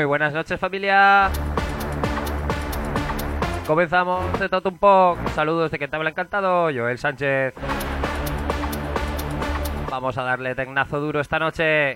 Muy buenas noches familia. Comenzamos de todo un poco. Saludos de que te habla encantado, Joel Sánchez. Vamos a darle tecnazo duro esta noche.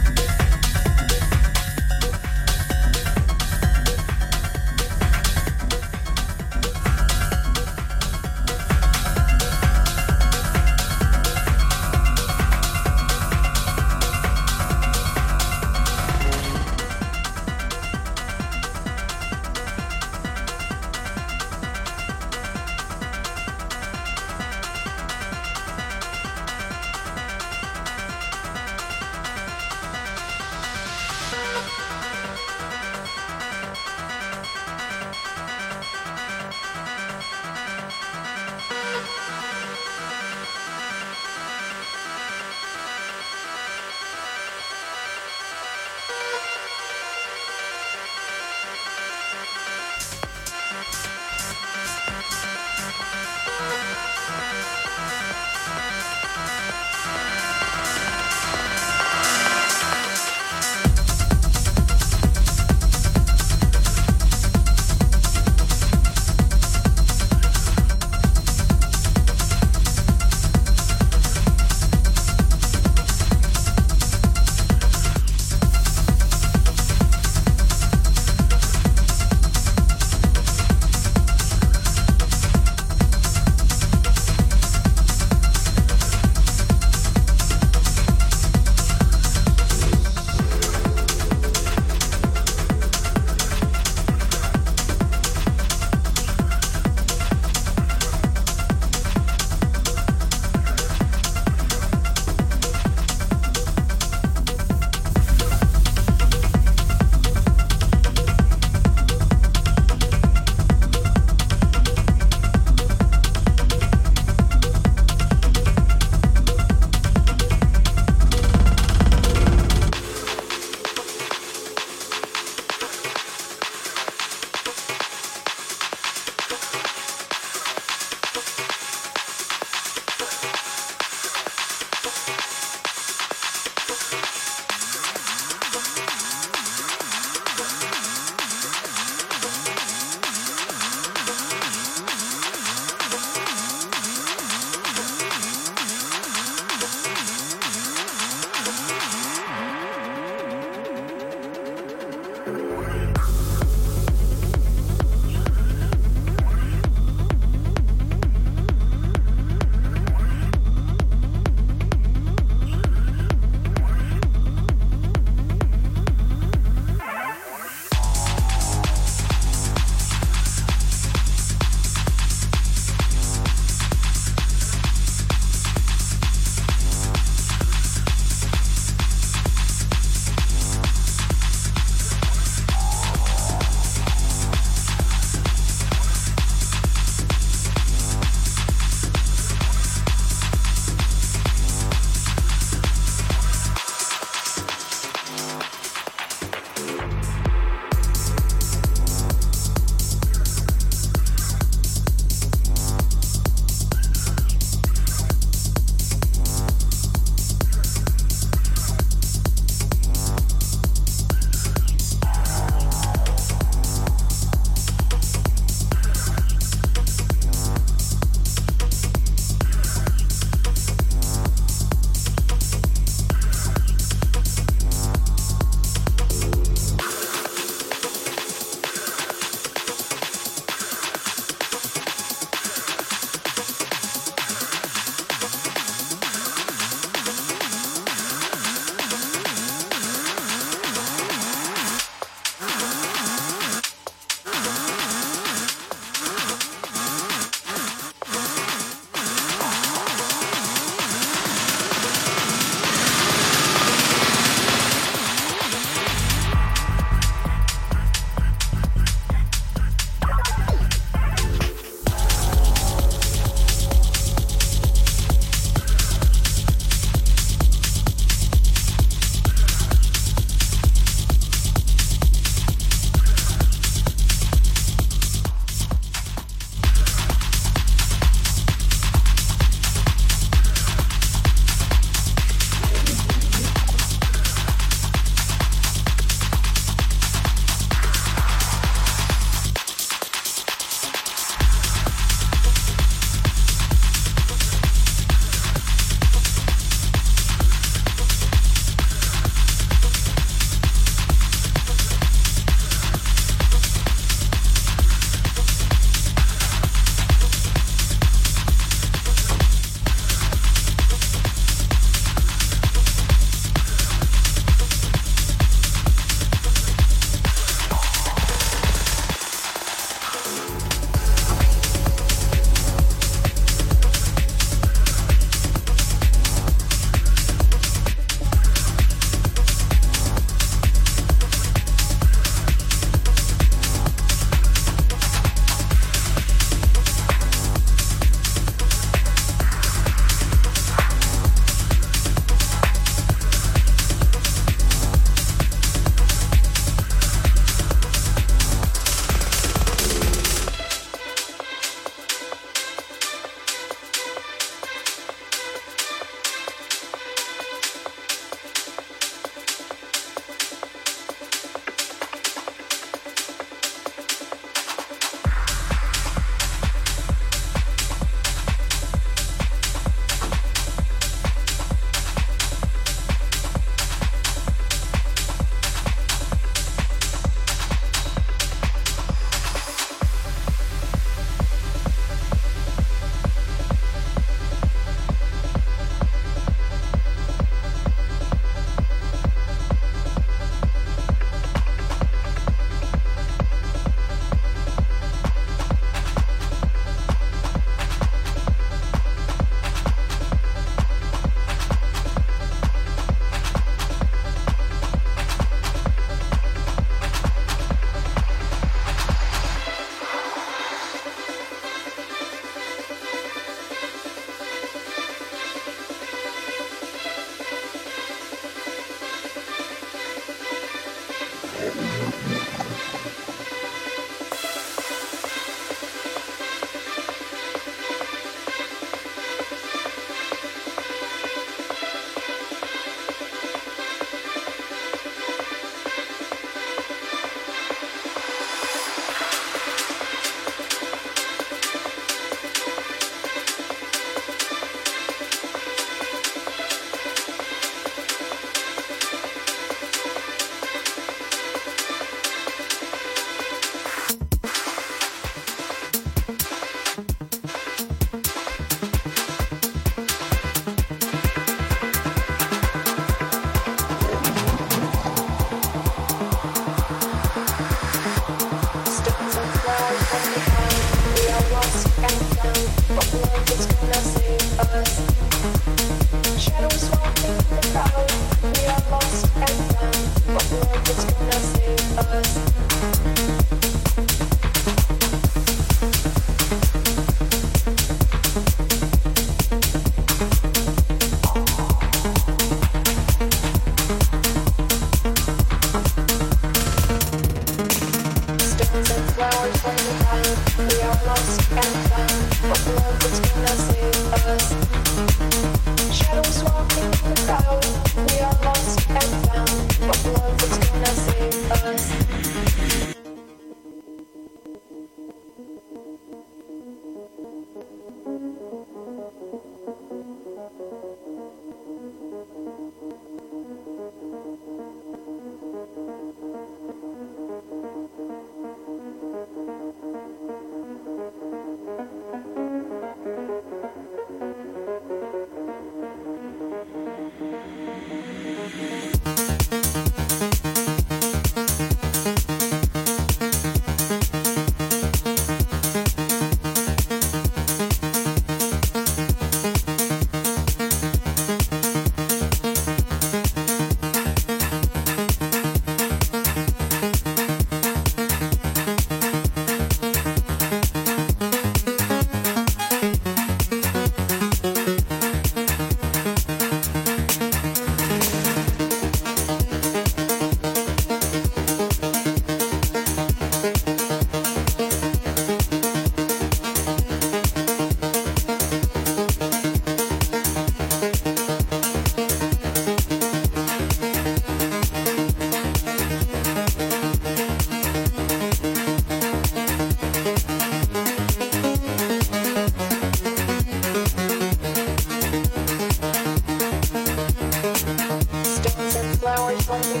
We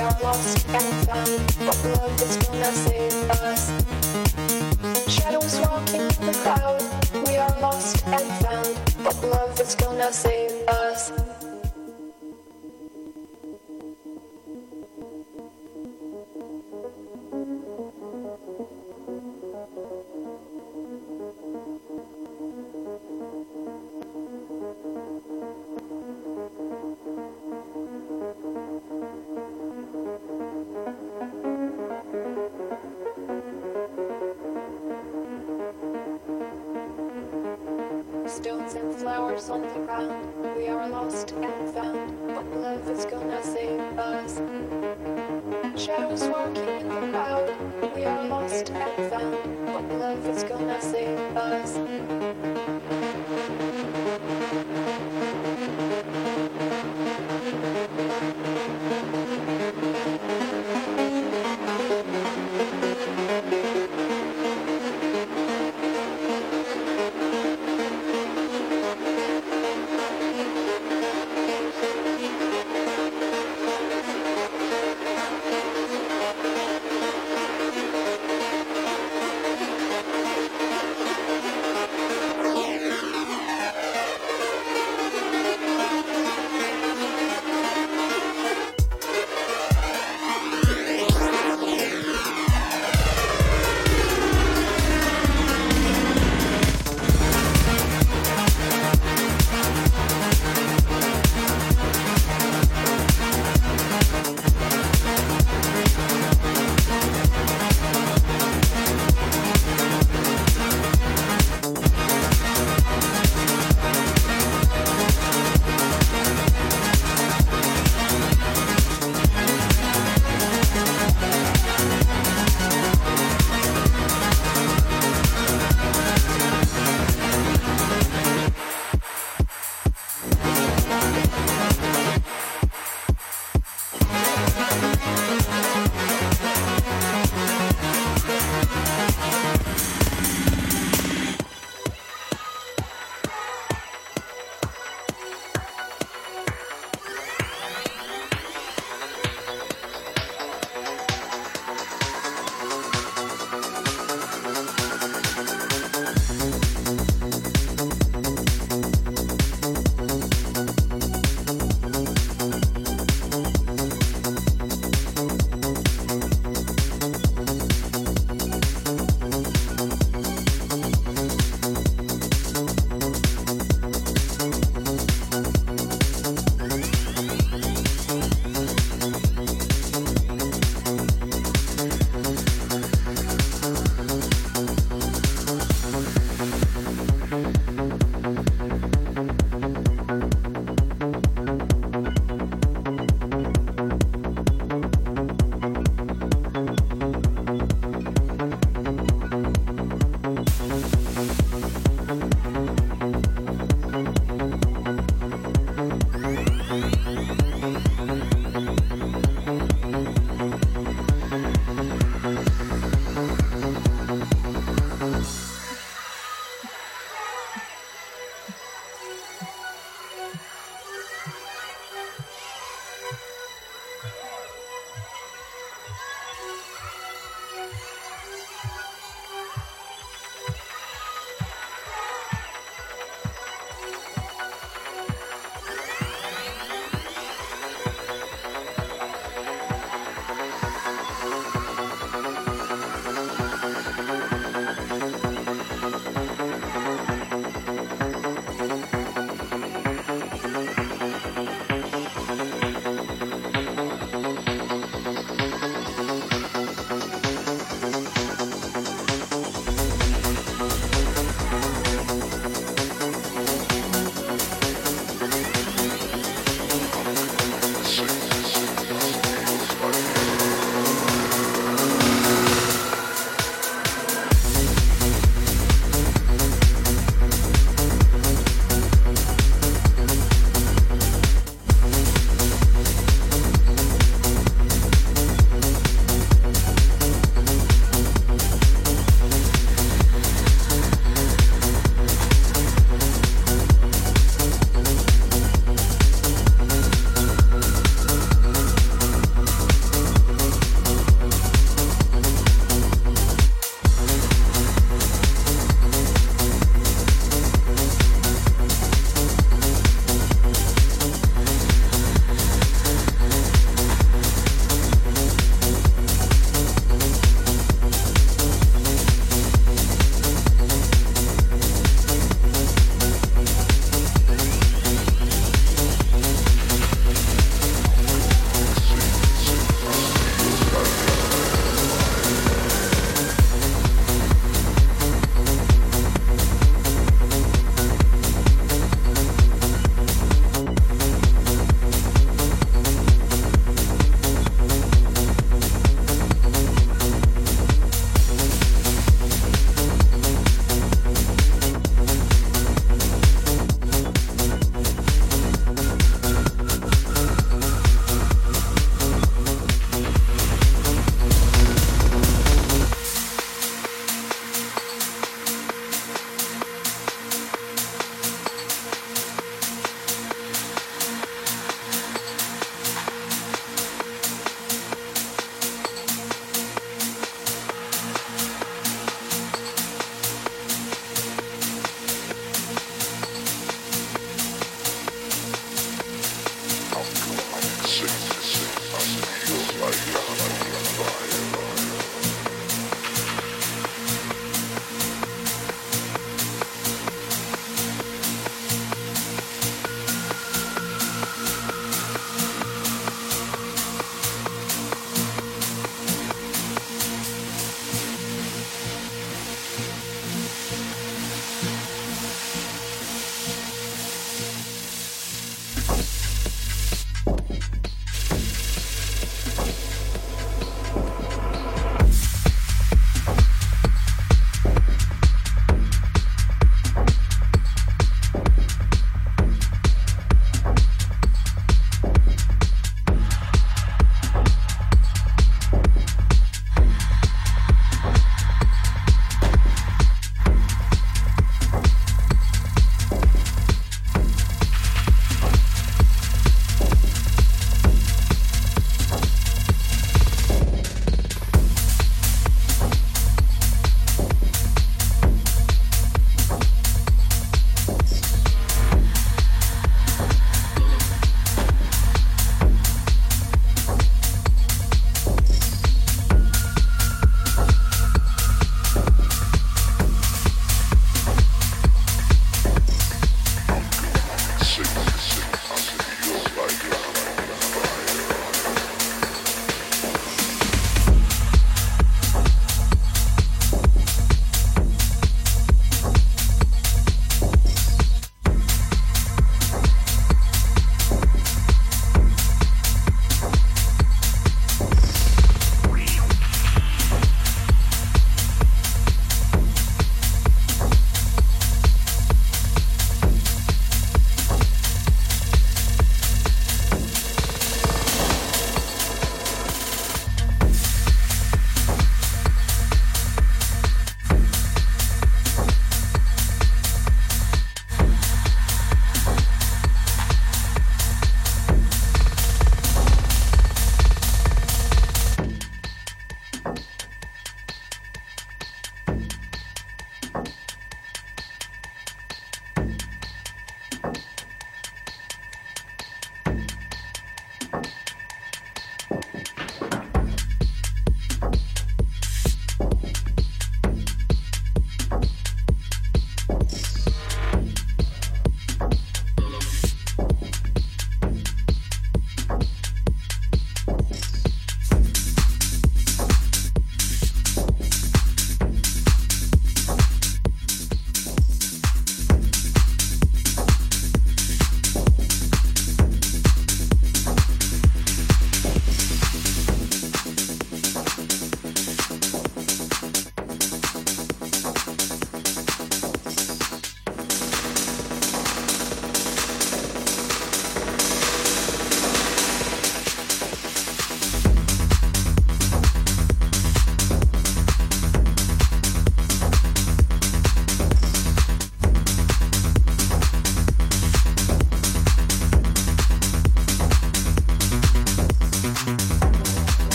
are lost and found, but love is gonna save us. Shadows walking in the. We are lost and found, but love is gonna save us.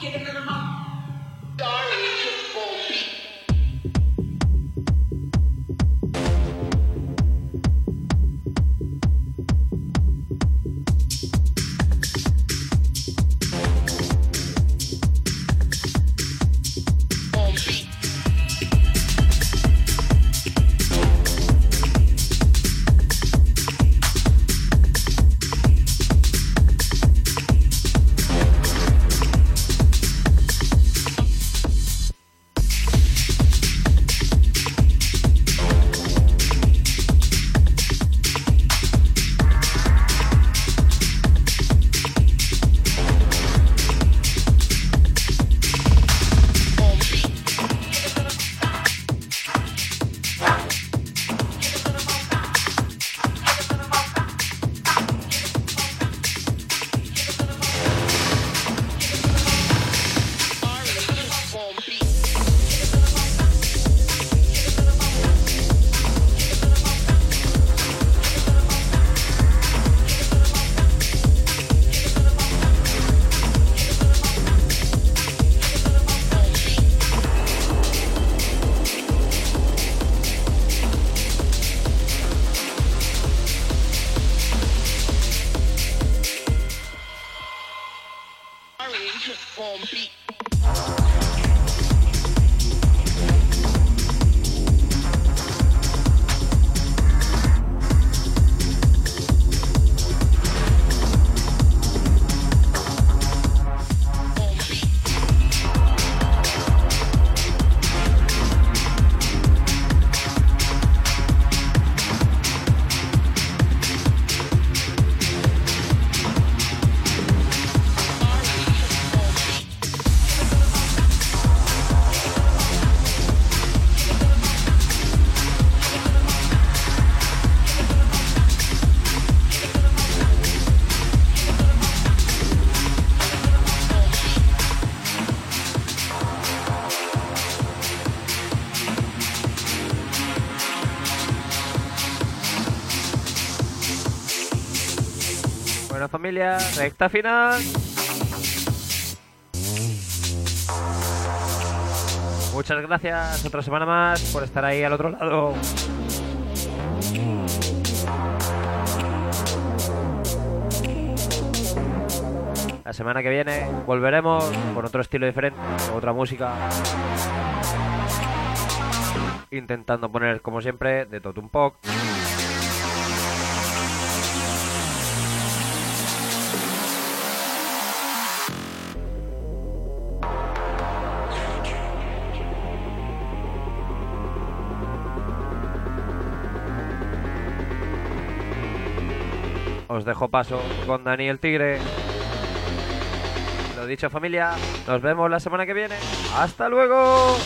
Get another mom. Sorry. Recta final. Muchas gracias otra semana más por estar ahí al otro lado. La semana que viene volveremos con otro estilo diferente, otra música. Intentando poner, como siempre, de todo un poco. Os dejo paso con Dani el Tigre. Lo dicho familia, nos vemos la semana que viene. ¡Hasta luego!